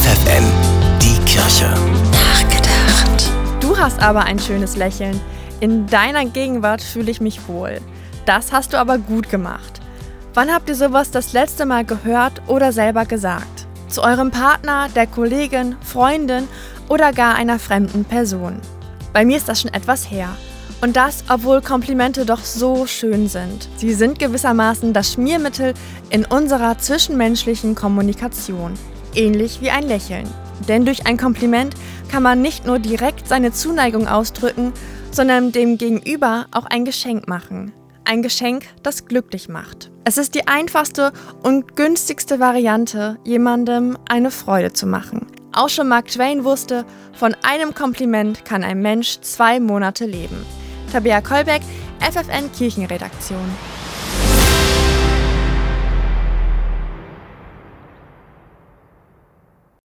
FFN, die Kirche. Nachgedacht. Du hast aber ein schönes Lächeln. In deiner Gegenwart fühle ich mich wohl. Das hast du aber gut gemacht. Wann habt ihr sowas das letzte Mal gehört oder selber gesagt? Zu eurem Partner, der Kollegin, Freundin oder gar einer fremden Person. Bei mir ist das schon etwas her. Und das, obwohl Komplimente doch so schön sind. Sie sind gewissermaßen das Schmiermittel in unserer zwischenmenschlichen Kommunikation. Ähnlich wie ein Lächeln. Denn durch ein Kompliment kann man nicht nur direkt seine Zuneigung ausdrücken, sondern dem Gegenüber auch ein Geschenk machen. Ein Geschenk, das glücklich macht. Es ist die einfachste und günstigste Variante, jemandem eine Freude zu machen. Auch schon Mark Twain wusste, von einem Kompliment kann ein Mensch zwei Monate leben. Tabea Kolbeck, FFN Kirchenredaktion.